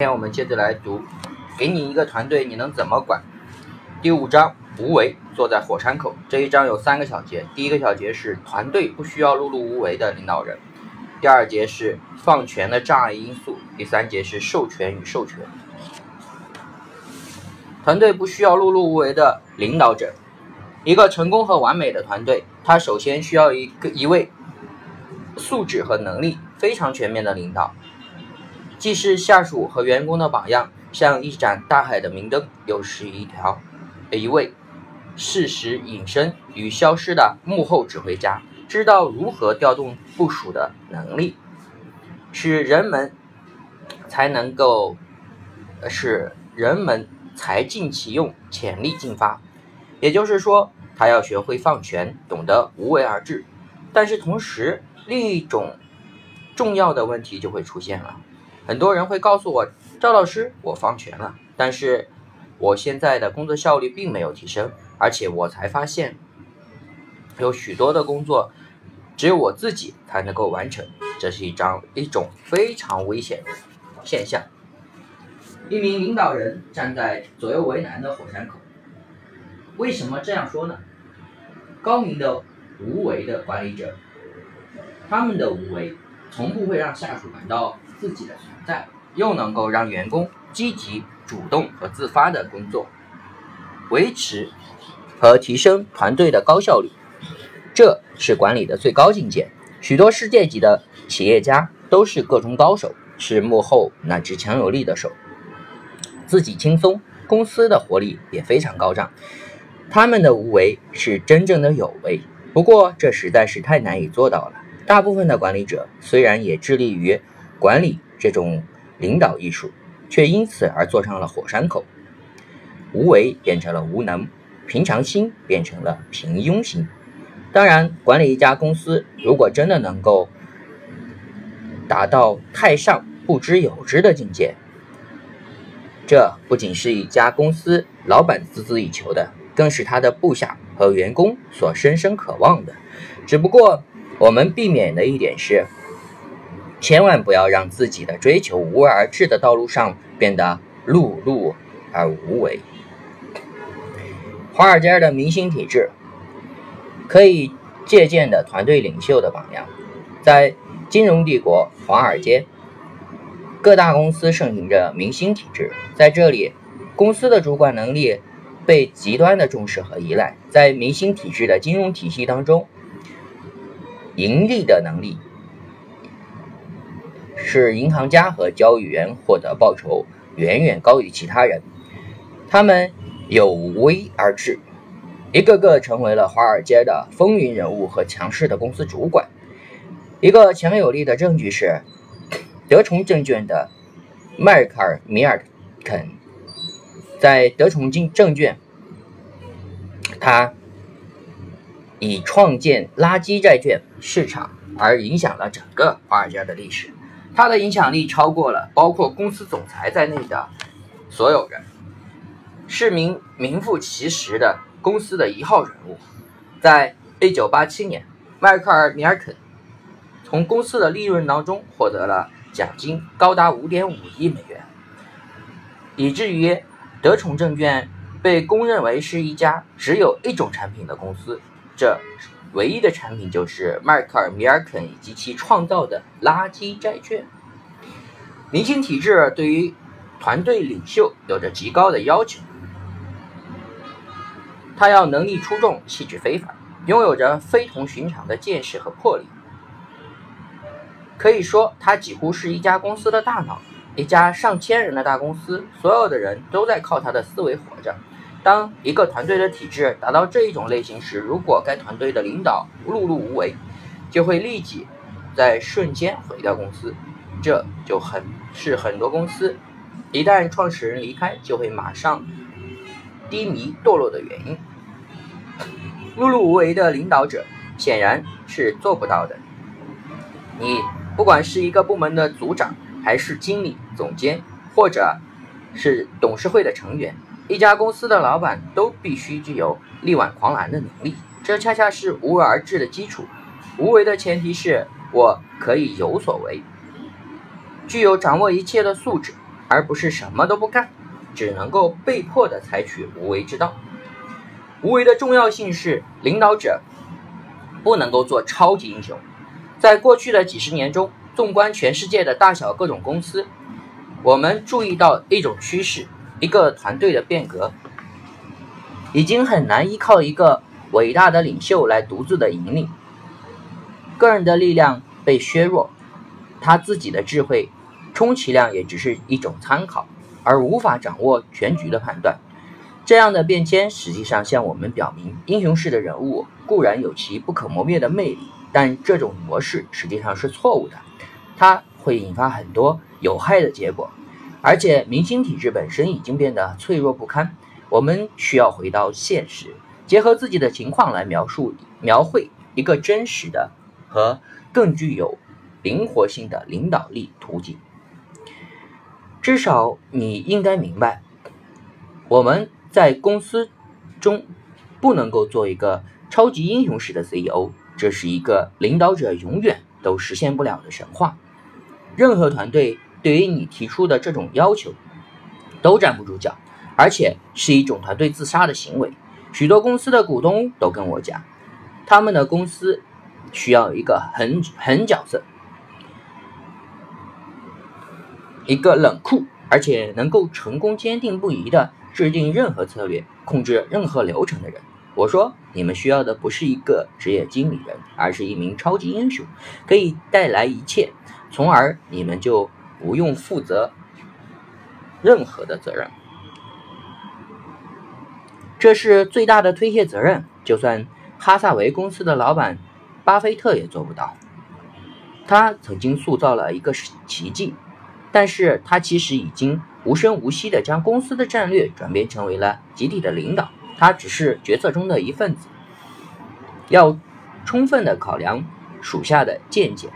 今天我们接着来读，给你一个团队，你能怎么管？第五章无为，坐在火山口。这一章有三个小节，第一个小节是团队不需要碌碌无为的领导人，第二节是放权的障碍因素，第三节是授权与授权。团队不需要碌碌无为的领导者，一个成功和完美的团队，它首先需要一个一位素质和能力非常全面的领导。既是下属和员工的榜样，像一盏大海的明灯，又是一条一位适时隐身与消失的幕后指挥家，知道如何调动部署的能力，使人们才能够使人们才尽其用，潜力尽发。也就是说，他要学会放权，懂得无为而治。但是同时，另一种重要的问题就会出现了。很多人会告诉我，赵老师，我放权了，但是我现在的工作效率并没有提升，而且我才发现，有许多的工作只有我自己才能够完成，这是一张一种非常危险的现象。一名领导人站在左右为难的火山口，为什么这样说呢？高明的无为的管理者，他们的无为从不会让下属感到。自己的存在，又能够让员工积极、主动和自发的工作，维持和提升团队的高效率，这是管理的最高境界。许多世界级的企业家都是个中高手，是幕后那只强有力的手。自己轻松，公司的活力也非常高涨。他们的无为是真正的有为，不过这实在是太难以做到了。大部分的管理者虽然也致力于。管理这种领导艺术，却因此而坐上了火山口。无为变成了无能，平常心变成了平庸心。当然，管理一家公司，如果真的能够达到太上不知有之的境界，这不仅是一家公司老板孜孜以求的，更是他的部下和员工所深深渴望的。只不过，我们避免的一点是。千万不要让自己的追求无为而治的道路上变得碌碌而无为。华尔街的明星体制可以借鉴的团队领袖的榜样，在金融帝国华尔街，各大公司盛行着明星体制，在这里，公司的主管能力被极端的重视和依赖。在明星体制的金融体系当中，盈利的能力。是银行家和交易员获得报酬远远高于其他人，他们有为而治，一个个成为了华尔街的风云人物和强势的公司主管。一个强有力的证据是，德崇证券的迈克尔·米尔肯在德崇金证券，他以创建垃圾债券市场而影响了整个华尔街的历史。他的影响力超过了包括公司总裁在内的所有人，是名名副其实的公司的一号人物。在1987年，迈克尔·米尔肯从公司的利润当中获得了奖金，高达5.5亿美元，以至于德宠证券被公认为是一家只有一种产品的公司。这。唯一的产品就是迈克尔·米尔肯以及其创造的垃圾债券。明星体制对于团队领袖有着极高的要求，他要能力出众、气质非凡，拥有着非同寻常的见识和魄力。可以说，他几乎是一家公司的大脑。一家上千人的大公司，所有的人都在靠他的思维活着。当一个团队的体制达到这一种类型时，如果该团队的领导碌碌无为，就会立即在瞬间毁掉公司。这就很是很多公司一旦创始人离开，就会马上低迷堕落的原因。碌碌无为的领导者显然是做不到的。你不管是一个部门的组长，还是经理、总监，或者是董事会的成员。一家公司的老板都必须具有力挽狂澜的能力，这恰恰是无为而治的基础。无为的前提是我可以有所为，具有掌握一切的素质。而不是什么都不干，只能够被迫的采取无为之道。无为的重要性是，领导者不能够做超级英雄。在过去的几十年中，纵观全世界的大小各种公司，我们注意到一种趋势：一个团队的变革已经很难依靠一个伟大的领袖来独自的引领，个人的力量被削弱，他自己的智慧，充其量也只是一种参考，而无法掌握全局的判断。这样的变迁实际上向我们表明，英雄式的人物固然有其不可磨灭的魅力，但这种模式实际上是错误的，它会引发很多有害的结果。而且，明星体制本身已经变得脆弱不堪，我们需要回到现实，结合自己的情况来描述、描绘一个真实的和更具有灵活性的领导力途径。至少，你应该明白，我们。在公司中，不能够做一个超级英雄式的 CEO，这是一个领导者永远都实现不了的神话。任何团队对于你提出的这种要求都站不住脚，而且是一种团队自杀的行为。许多公司的股东都跟我讲，他们的公司需要一个狠狠角色，一个冷酷而且能够成功、坚定不移的。制定任何策略、控制任何流程的人，我说你们需要的不是一个职业经理人，而是一名超级英雄，可以带来一切，从而你们就不用负责任何的责任。这是最大的推卸责任，就算哈萨维公司的老板巴菲特也做不到。他曾经塑造了一个奇迹，但是他其实已经。无声无息地将公司的战略转变成为了集体的领导，他只是决策中的一份子，要充分的考量属下的见解。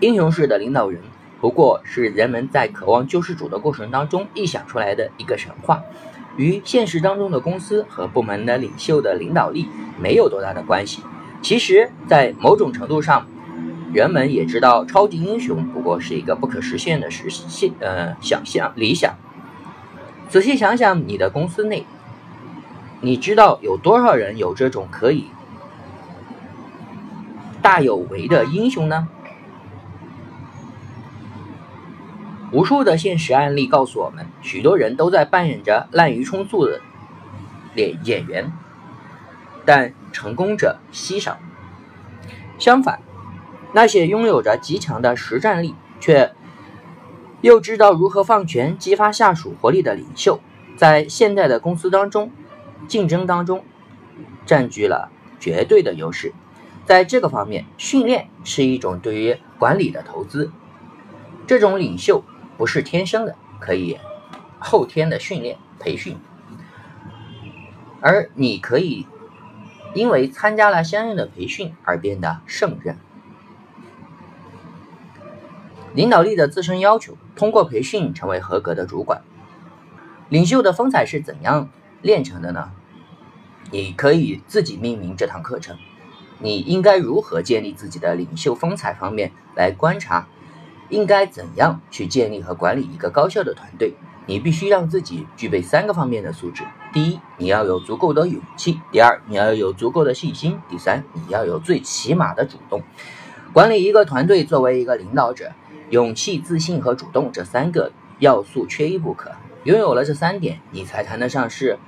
英雄式的领导人不过是人们在渴望救世主的过程当中臆想出来的一个神话，与现实当中的公司和部门的领袖的领导力没有多大的关系。其实，在某种程度上，人们也知道，超级英雄不过是一个不可实现的实现呃想象理想。仔细想想，你的公司内，你知道有多少人有这种可以大有为的英雄呢？无数的现实案例告诉我们，许多人都在扮演着滥竽充数的演演员，但成功者稀少。相反。那些拥有着极强的实战力，却又知道如何放权、激发下属活力的领袖，在现代的公司当中，竞争当中占据了绝对的优势。在这个方面，训练是一种对于管理的投资。这种领袖不是天生的，可以后天的训练培训，而你可以因为参加了相应的培训而变得胜任。领导力的自身要求，通过培训成为合格的主管。领袖的风采是怎样练成的呢？你可以自己命名这堂课程。你应该如何建立自己的领袖风采方面来观察？应该怎样去建立和管理一个高效的团队？你必须让自己具备三个方面的素质：第一，你要有足够的勇气；第二，你要有足够的信心；第三，你要有最起码的主动。管理一个团队，作为一个领导者。勇气、自信和主动这三个要素缺一不可。拥有了这三点，你才谈得上是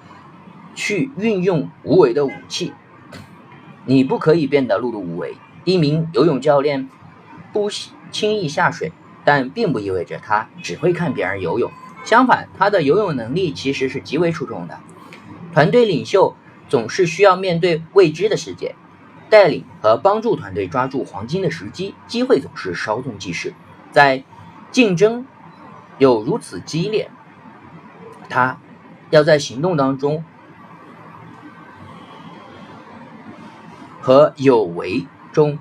去运用无为的武器。你不可以变得碌碌无为。一名游泳教练不喜轻易下水，但并不意味着他只会看别人游泳。相反，他的游泳能力其实是极为出众的。团队领袖总是需要面对未知的世界，带领和帮助团队抓住黄金的时机。机会总是稍纵即逝。在竞争有如此激烈，他要在行动当中和有为中，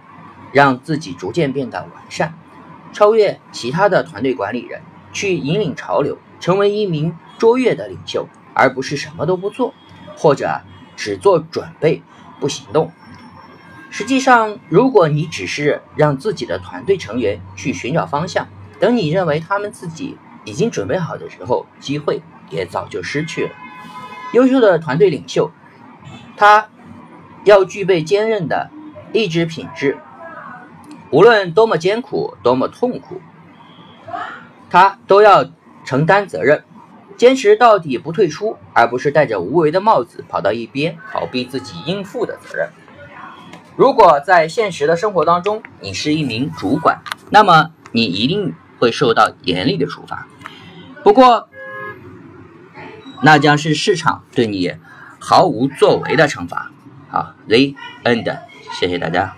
让自己逐渐变得完善，超越其他的团队管理人，去引领潮流，成为一名卓越的领袖，而不是什么都不做，或者只做准备不行动。实际上，如果你只是让自己的团队成员去寻找方向，等你认为他们自己已经准备好的时候，机会也早就失去了。优秀的团队领袖，他要具备坚韧的意志品质，无论多么艰苦、多么痛苦，他都要承担责任，坚持到底不退出，而不是戴着无为的帽子跑到一边逃避自己应负的责任。如果在现实的生活当中，你是一名主管，那么你一定会受到严厉的处罚。不过，那将是市场对你毫无作为的惩罚。好，The end，谢谢大家。